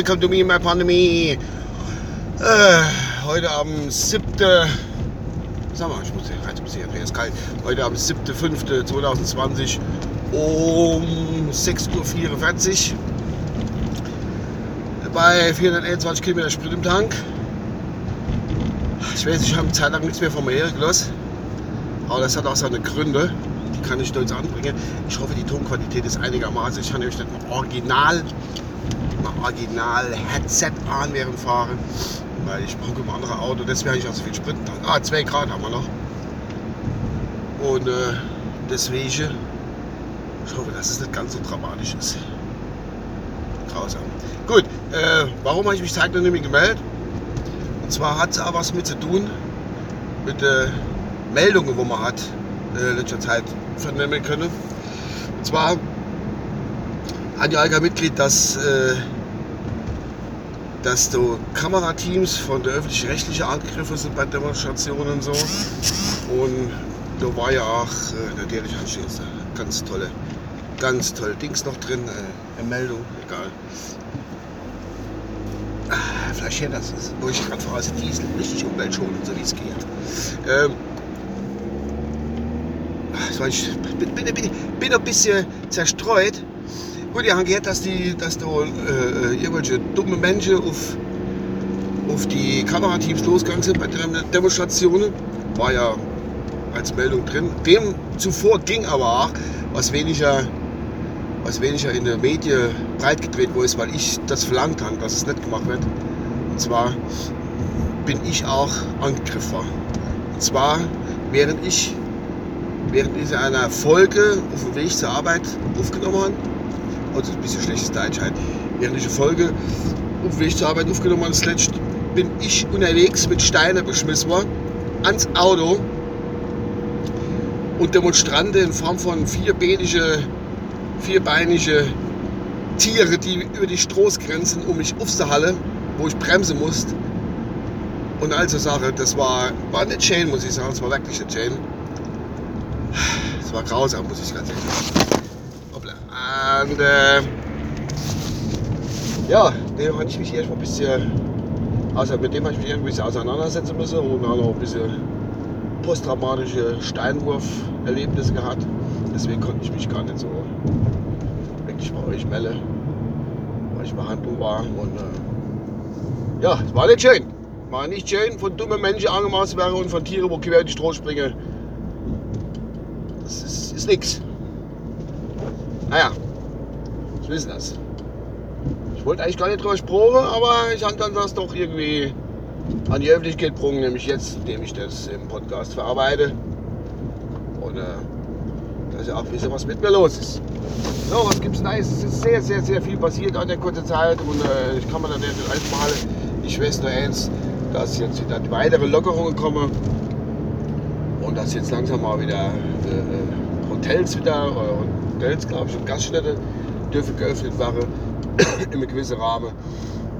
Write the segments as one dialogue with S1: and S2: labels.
S1: welcome to me, my pandemie. Äh, heute am 7. Sag mal, ich muss hier rein, muss ist kalt. Heute am 7.5.2020 um 6.44 Uhr bei 421 Kilometer Sprit im Tank. Ich weiß, ich habe Zeit lang nichts mehr von mir gelassen. Aber das hat auch seine Gründe. Die kann ich jetzt anbringen. Ich hoffe, die Tonqualität ist einigermaßen. Ich habe nämlich nicht mal original, mal original Headset an während Fahren. Weil ich brauche ein anderes Auto. Deswegen habe ich auch so viel Sprit. Ah, 2 Grad haben wir noch. Und äh, deswegen, ich hoffe, dass es nicht ganz so dramatisch ist. Grausam. Gut, äh, warum habe ich mich zeitlich nicht mehr gemeldet? Und zwar hat es auch was mit zu tun, mit äh, Meldungen, wo man hat in letzter Zeit vernehmen können. Und zwar hat die Alka Mitglied, dass, äh, dass so Kamerateams von der öffentlich-rechtlichen angegriffen sind bei Demonstrationen und so. Und da war ja auch äh, natürlich anschließend ganz tolle, ganz tolle Dings noch drin, äh, eine Meldung, egal. Ah, vielleicht hier das ist, wo ich gerade ist Diesel, richtig umweltschonend, so wie es geht. Ähm, ich bin, bin, bin, bin ein bisschen zerstreut. Gut, ihr habt gehört, dass, die, dass da äh, irgendwelche dumme Menschen auf, auf die Kamerateams losgegangen sind bei den Demonstrationen. War ja als Meldung drin. Dem zuvor ging aber auch, was weniger, was weniger in den Medien breitgedreht wurde, weil ich das verlangt habe, dass es nicht gemacht wird. Und zwar bin ich auch angegriffen. Und zwar, während ich während ich einer Folge auf dem Weg zur Arbeit aufgenommen habe, also ein bisschen schlechtes Deutsch halt, während ich eine Folge auf dem Weg zur Arbeit aufgenommen habe, zuletzt bin ich unterwegs mit Steinen beschmissen worden ans Auto. Und Demonstranten in Form von vierbeinige, vierbeinige Tiere, die über die Straßgrenzen um mich aufzuhalten, wo ich bremsen musste. Und also Sache, das war, war eine Chain, muss ich sagen, es war wirklich eine Chain. Es war grausam, muss ich ganz ehrlich sagen. Hoppla. Und äh, ja, dem hatte ich mich erstmal ein bisschen, also mit dem habe ich mich ein bisschen auseinandersetzen müssen und auch ein bisschen posttraumatische Steinwurf-Erlebnisse gehabt. Deswegen konnte ich mich gar nicht so wirklich bei euch melden, weil ich Behandlung war. Und äh, ja, es war nicht schön. War nicht schön, von dummen Menschen angemaßt werden und von Tieren, wo quer die Stroh springen. Das ist, ist nix. Naja, ich wissen das. Ich wollte eigentlich gar nicht drüber sprechen, aber ich habe dann das doch irgendwie an die Öffentlichkeit gebracht, nämlich jetzt, indem ich das im Podcast verarbeite. Und äh, dass ihr auch wisst, was mit mir los ist. So, was gibt's Neues? Es ist sehr, sehr, sehr viel passiert an der kurzen Zeit und äh, ich kann mir dann nicht alles. Ich weiß nur eins, dass jetzt wieder weitere Lockerungen kommen und dass jetzt langsam mal wieder äh, Hotels wieder, äh, Hotels glaube ich und Gaststätte dürfen geöffnet werden in einem gewissen Rahmen.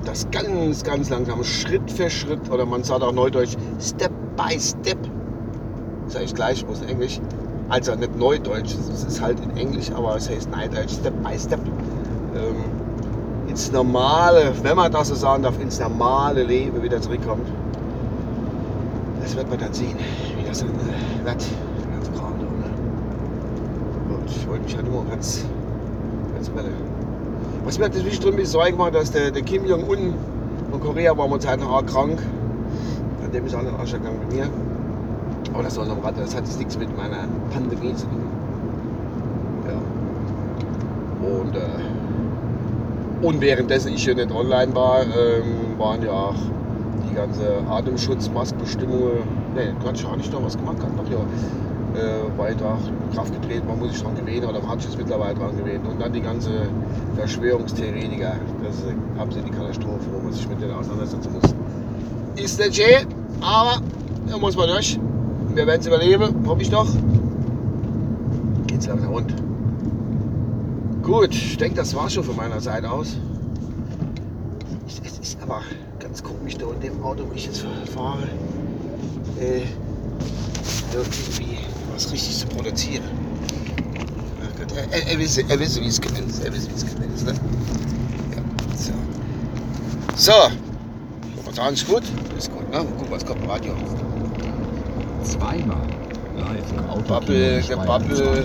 S1: Das ganz, ganz langsam, Schritt für Schritt, oder man sagt auch Neudeutsch, Step by Step, sage ich gleich, muss Englisch, also nicht Neudeutsch, es ist halt in Englisch, aber es heißt Neudeutsch, Step by Step, ähm, ins normale, wenn man das so sagen darf, ins normale Leben wieder zurückkommt. Das wird man dann sehen, wie das dann äh, wird. Ganz Kram, ne? Und ich wollte mich halt nur ganz, ganz melde. Was mir natürlich drin Sorge gemacht, dass der, der Kim Jong-un von Korea war noch krank. An dem ist auch nicht ausgegangen mit mir. Aber das war noch Rad, das hat jetzt nichts mit meiner Pandemie zu tun. Ja. Und, äh, und währenddessen ich hier nicht online war, ähm, waren ja auch die ganze Atemschutzmaskbestimmungen. Ne, Quatsch, habe ich noch was gemacht, hat noch ja äh, weiter in Kraft getreten, man muss sich dran gewöhnen oder man hat sich mittlerweile dran gewöhnt. Und dann die ganze Verschwörungstheoretiker, das ist absolut die Katastrophe, wo man sich mit denen auseinandersetzen muss. Ist nicht schön, aber da muss man durch. Wir werden es überleben, hoffe ich doch. Geht's langsam rund. Gut, ich denke, das war schon von meiner Seite aus. Es ist aber ganz komisch da in dem Auto, wo ich jetzt fahre. Äh, irgendwie was richtig zu produzieren. Er, er, er, wisse, er wisse, wie es gemeint ist. Er wisse, wie es gemeint ist. Ne? Ja, so. So. Was sagen ist gut? Ist gut, ne? Guck, was kommt im Radio.
S2: Zweimal live im Auto.
S1: Babbel, gebabbel.